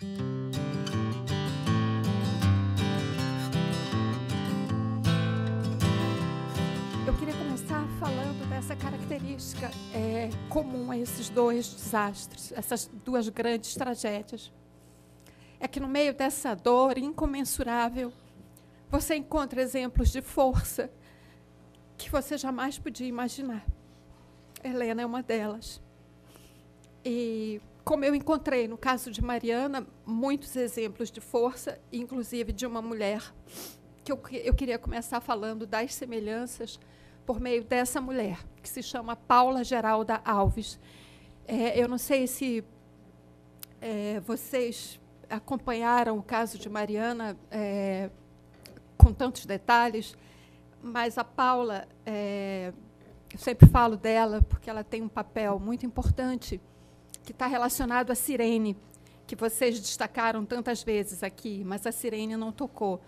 Eu queria começar falando dessa característica é, comum a esses dois desastres, essas duas grandes tragédias. É que no meio dessa dor incomensurável, você encontra exemplos de força que você jamais podia imaginar. Helena é uma delas. E como eu encontrei no caso de Mariana muitos exemplos de força, inclusive de uma mulher, que eu, eu queria começar falando das semelhanças por meio dessa mulher, que se chama Paula Geralda Alves. É, eu não sei se é, vocês acompanharam o caso de Mariana é, com tantos detalhes, mas a Paula, é, eu sempre falo dela porque ela tem um papel muito importante que está relacionado à sirene, que vocês destacaram tantas vezes aqui, mas a sirene não tocou.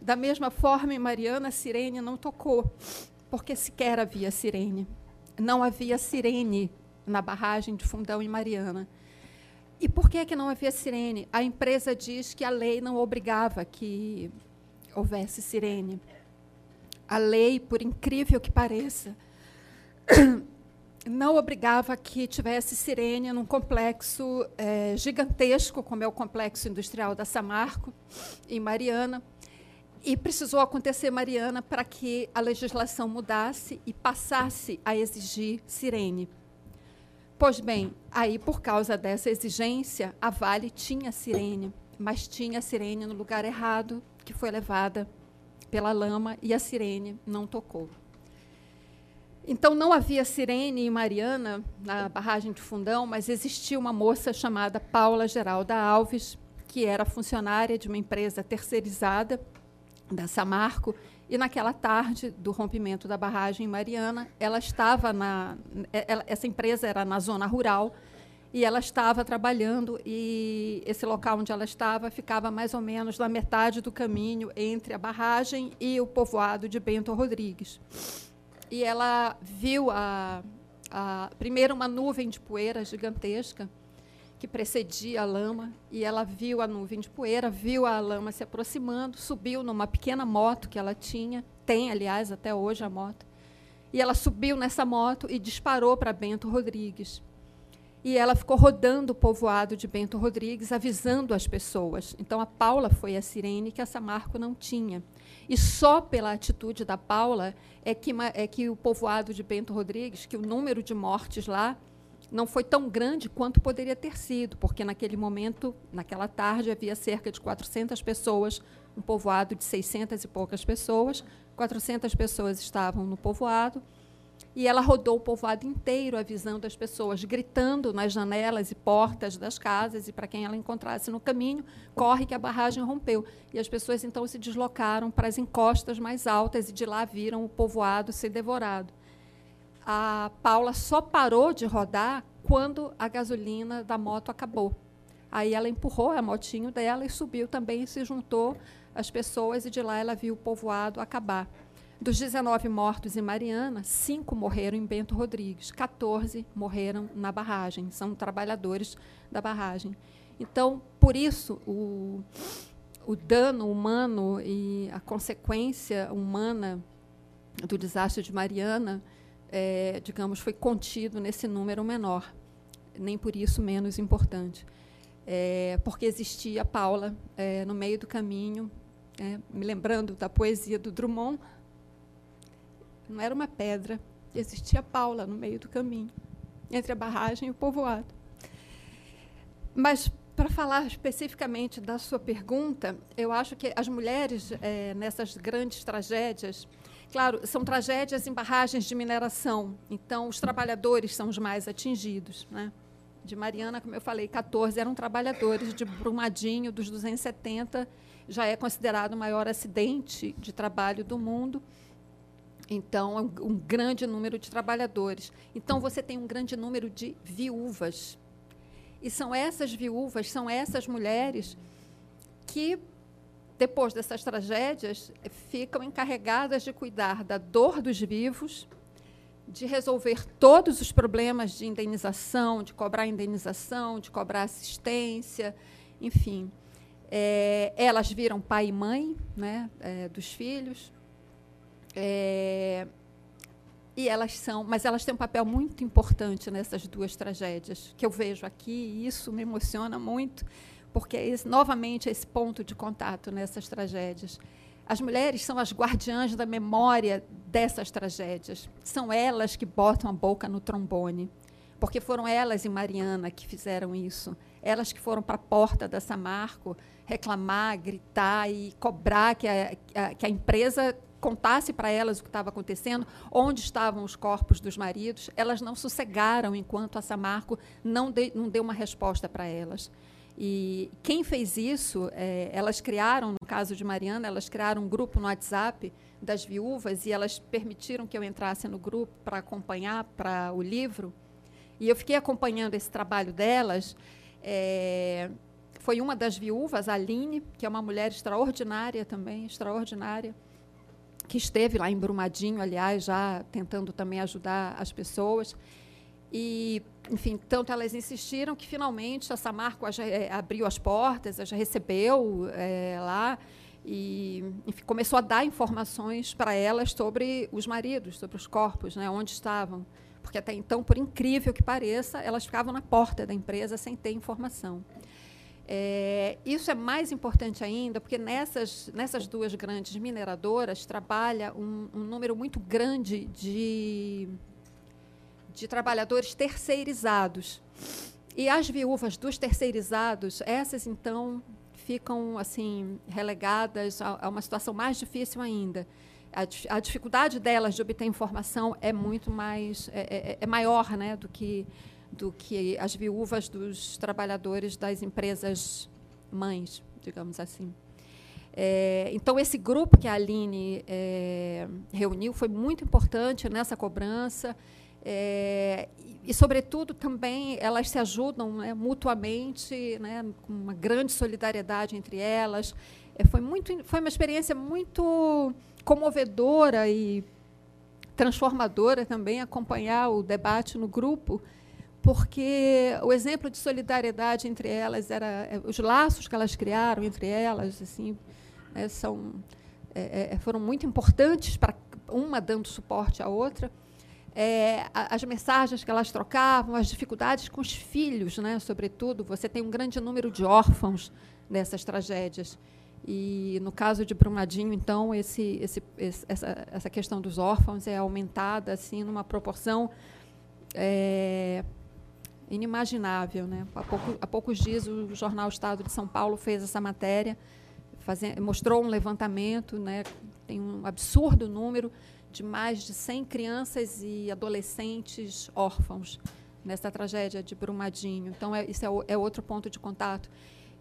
Da mesma forma, em Mariana, a sirene não tocou, porque sequer havia sirene. Não havia sirene na barragem de Fundão em Mariana. E por que, que não havia sirene? A empresa diz que a lei não obrigava que houvesse sirene. A lei, por incrível que pareça, não obrigava que tivesse sirene num complexo é, gigantesco, como é o complexo industrial da Samarco, em Mariana. E precisou acontecer Mariana para que a legislação mudasse e passasse a exigir sirene. Pois bem, aí, por causa dessa exigência, a Vale tinha sirene, mas tinha sirene no lugar errado, que foi levada pela lama, e a sirene não tocou. Então, não havia sirene em Mariana, na barragem de Fundão, mas existia uma moça chamada Paula Geralda Alves, que era funcionária de uma empresa terceirizada da Samarco, e naquela tarde do rompimento da barragem em Mariana, ela estava na. Ela, essa empresa era na zona rural, e ela estava trabalhando, e esse local onde ela estava ficava mais ou menos na metade do caminho entre a barragem e o povoado de Bento Rodrigues e ela viu a, a, primeiro uma nuvem de poeira gigantesca que precedia a lama e ela viu a nuvem de poeira, viu a lama se aproximando, subiu numa pequena moto que ela tinha, tem aliás até hoje a moto, e ela subiu nessa moto e disparou para Bento Rodrigues. E ela ficou rodando o povoado de Bento Rodrigues, avisando as pessoas. Então a Paula foi a sirene que a Samarco não tinha. E só pela atitude da Paula é que, é que o povoado de Bento Rodrigues, que o número de mortes lá não foi tão grande quanto poderia ter sido, porque naquele momento, naquela tarde, havia cerca de 400 pessoas, um povoado de 600 e poucas pessoas, 400 pessoas estavam no povoado, e ela rodou o povoado inteiro avisando as pessoas, gritando nas janelas e portas das casas, e para quem ela encontrasse no caminho, corre que a barragem rompeu. E as pessoas então se deslocaram para as encostas mais altas e de lá viram o povoado ser devorado. A Paula só parou de rodar quando a gasolina da moto acabou. Aí ela empurrou a motinho dela e subiu também e se juntou às pessoas, e de lá ela viu o povoado acabar. Dos 19 mortos em Mariana, cinco morreram em Bento Rodrigues, 14 morreram na barragem, são trabalhadores da barragem. Então, por isso, o, o dano humano e a consequência humana do desastre de Mariana, é, digamos, foi contido nesse número menor, nem por isso menos importante. É, porque existia Paula é, no meio do caminho, é, me lembrando da poesia do Drummond, não era uma pedra, existia Paula no meio do caminho, entre a barragem e o povoado. Mas, para falar especificamente da sua pergunta, eu acho que as mulheres, é, nessas grandes tragédias, claro, são tragédias em barragens de mineração, então os trabalhadores são os mais atingidos. Né? De Mariana, como eu falei, 14 eram trabalhadores, de Brumadinho, dos 270, já é considerado o maior acidente de trabalho do mundo. Então, é um, grande número de trabalhadores. Então, você tem um grande número de viúvas. E são essas viúvas, são essas mulheres que, depois dessas tragédias, ficam encarregadas de cuidar da dor dos vivos, de resolver todos os problemas de indenização, de cobrar indenização, de cobrar assistência, enfim. É, elas viram pai e mãe né, é, dos filhos. É, e elas são, mas elas têm um papel muito importante nessas duas tragédias que eu vejo aqui, e isso me emociona muito, porque é esse, novamente esse ponto de contato nessas tragédias. As mulheres são as guardiãs da memória dessas tragédias. São elas que botam a boca no trombone, porque foram elas e Mariana que fizeram isso. Elas que foram para a porta da Samarco reclamar, gritar e cobrar que a que a empresa contasse para elas o que estava acontecendo, onde estavam os corpos dos maridos. Elas não sossegaram enquanto a Samarco não, de, não deu uma resposta para elas. E quem fez isso, é, elas criaram, no caso de Mariana, elas criaram um grupo no WhatsApp das viúvas e elas permitiram que eu entrasse no grupo para acompanhar para o livro. E eu fiquei acompanhando esse trabalho delas. É, foi uma das viúvas, a Aline, que é uma mulher extraordinária também, extraordinária, que esteve lá em Brumadinho, aliás, já tentando também ajudar as pessoas. E, enfim, tanto elas insistiram que finalmente a Samarco é, abriu as portas, já recebeu é, lá e enfim, começou a dar informações para elas sobre os maridos, sobre os corpos, né, onde estavam. Porque até então, por incrível que pareça, elas ficavam na porta da empresa sem ter informação. É, isso é mais importante ainda, porque nessas, nessas duas grandes mineradoras trabalha um, um número muito grande de de trabalhadores terceirizados. E as viúvas dos terceirizados, essas então ficam assim relegadas a, a uma situação mais difícil ainda. A, a, dificuldade delas de obter informação é muito mais é, é, é maior, né, do que do que as viúvas dos trabalhadores das empresas mães, digamos assim. É, então, esse grupo que a Aline é, reuniu foi muito importante nessa cobrança. É, e, sobretudo, também elas se ajudam né, mutuamente, né, com uma grande solidariedade entre elas. É, foi, muito, foi uma experiência muito comovedora e transformadora também acompanhar o debate no grupo, porque o exemplo de solidariedade entre elas era é, os laços que elas criaram entre elas, assim, é, são é foram muito importantes para uma dando suporte à outra é, as mensagens que elas trocavam, as dificuldades com os filhos, né, sobretudo. Você tem um grande número de órfãos nessas tragédias. E no caso de Brumadinho, então, esse, esse, essa, essa questão dos órfãos é aumentada assim numa proporção é, inimaginável. Né? Há, pouco, há poucos dias o jornal Estado de São Paulo fez essa matéria, mostrou um levantamento, né? tem um absurdo número de mais de 100 crianças e adolescentes órfãos nessa tragédia de Brumadinho. Então, é, isso é, é outro ponto de contato.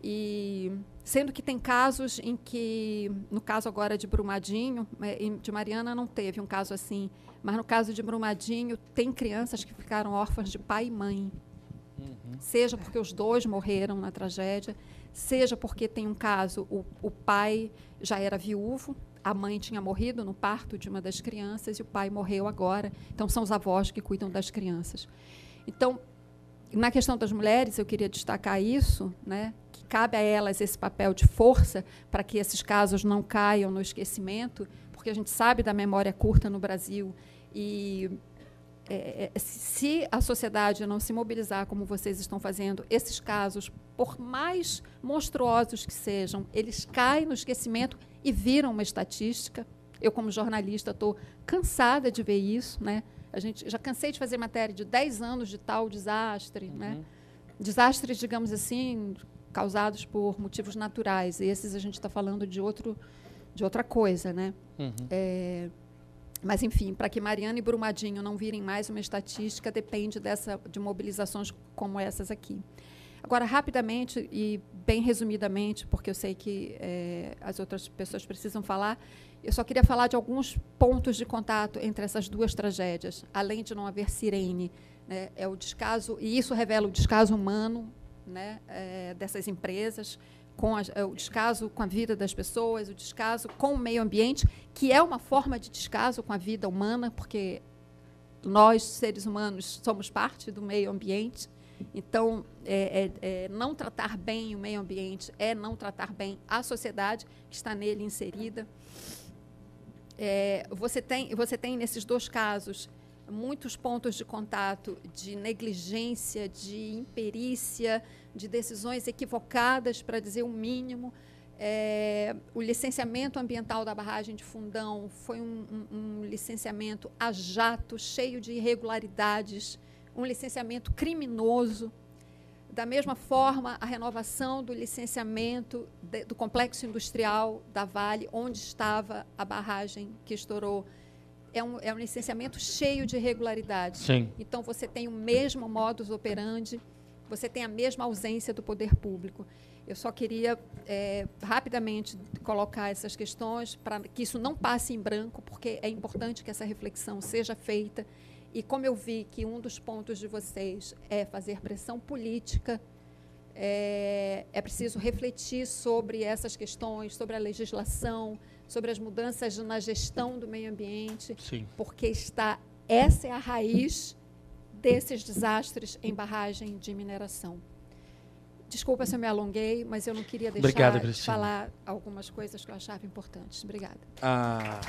E sendo que tem casos em que, no caso agora de Brumadinho, é, de Mariana não teve um caso assim, mas no caso de Brumadinho tem crianças que ficaram órfãs de pai e mãe. Seja porque os dois morreram na tragédia, seja porque tem um caso, o, o pai já era viúvo a mãe tinha morrido no parto de uma das crianças e o pai morreu agora. Então, são os avós que cuidam das crianças. Então, na questão das mulheres, eu queria destacar isso, né, que cabe a elas esse papel de força para que esses casos não caiam no esquecimento, porque a gente sabe da memória curta no Brasil e é, é se a sociedade não se mobilizar como vocês estão fazendo, esses casos, por mais monstruosos que sejam, eles caem no esquecimento e viram uma estatística. Eu, como jornalista, estou cansada de ver isso. Né? A gente já cansei de fazer matéria de 10 anos de tal desastre. Né? Uhum. Né? Desastres, digamos assim, causados por motivos naturais. Esses a gente está falando de, outro, de outra coisa. Né? Uhum. É, mas, enfim, para que Mariana e Brumadinho não virem mais uma estatística, depende dessa, de mobilizações como essas aqui. Agora, rapidamente e bem resumidamente, porque eu sei que é, as outras pessoas precisam falar, eu só queria falar de alguns pontos de contato entre essas duas tragédias, além de não haver sirene. Né, é o descaso, e isso revela o descaso humano né, é, dessas empresas, com a, é, o descaso com a vida das pessoas, o descaso com o meio ambiente, que é uma forma de descaso com a vida humana, porque nós, seres humanos, somos parte do meio ambiente Então, é, é, é, não tratar bem o meio ambiente é não tratar bem a sociedade que está nele inserida. É, você, tem, você tem, nesses dois casos, muitos pontos de contato de negligência, de imperícia, de decisões equivocadas, para dizer o mínimo. É, o licenciamento ambiental da barragem de Fundão foi um, um, um, licenciamento a jato, cheio de irregularidades, um licenciamento criminoso. Da mesma forma, a renovação do licenciamento de, do complexo industrial da Vale, onde estava a barragem que estourou, é um, é um licenciamento cheio de irregularidades. Sim. Então, você tem o mesmo modus operandi, você tem a mesma ausência do poder público. Eu só queria é, rapidamente colocar essas questões para que isso não passe em branco, porque é importante que essa reflexão seja feita. E como eu vi que um dos pontos de vocês é fazer pressão política, é, é preciso refletir sobre essas questões, sobre a legislação, sobre as mudanças na gestão do meio ambiente, Sim. porque está essa é a raiz desses desastres em barragem de mineração. Desculpa se eu me alonguei, mas eu não queria deixar Obrigada, de falar algumas coisas que eu achava importantes. Obrigada. Ah.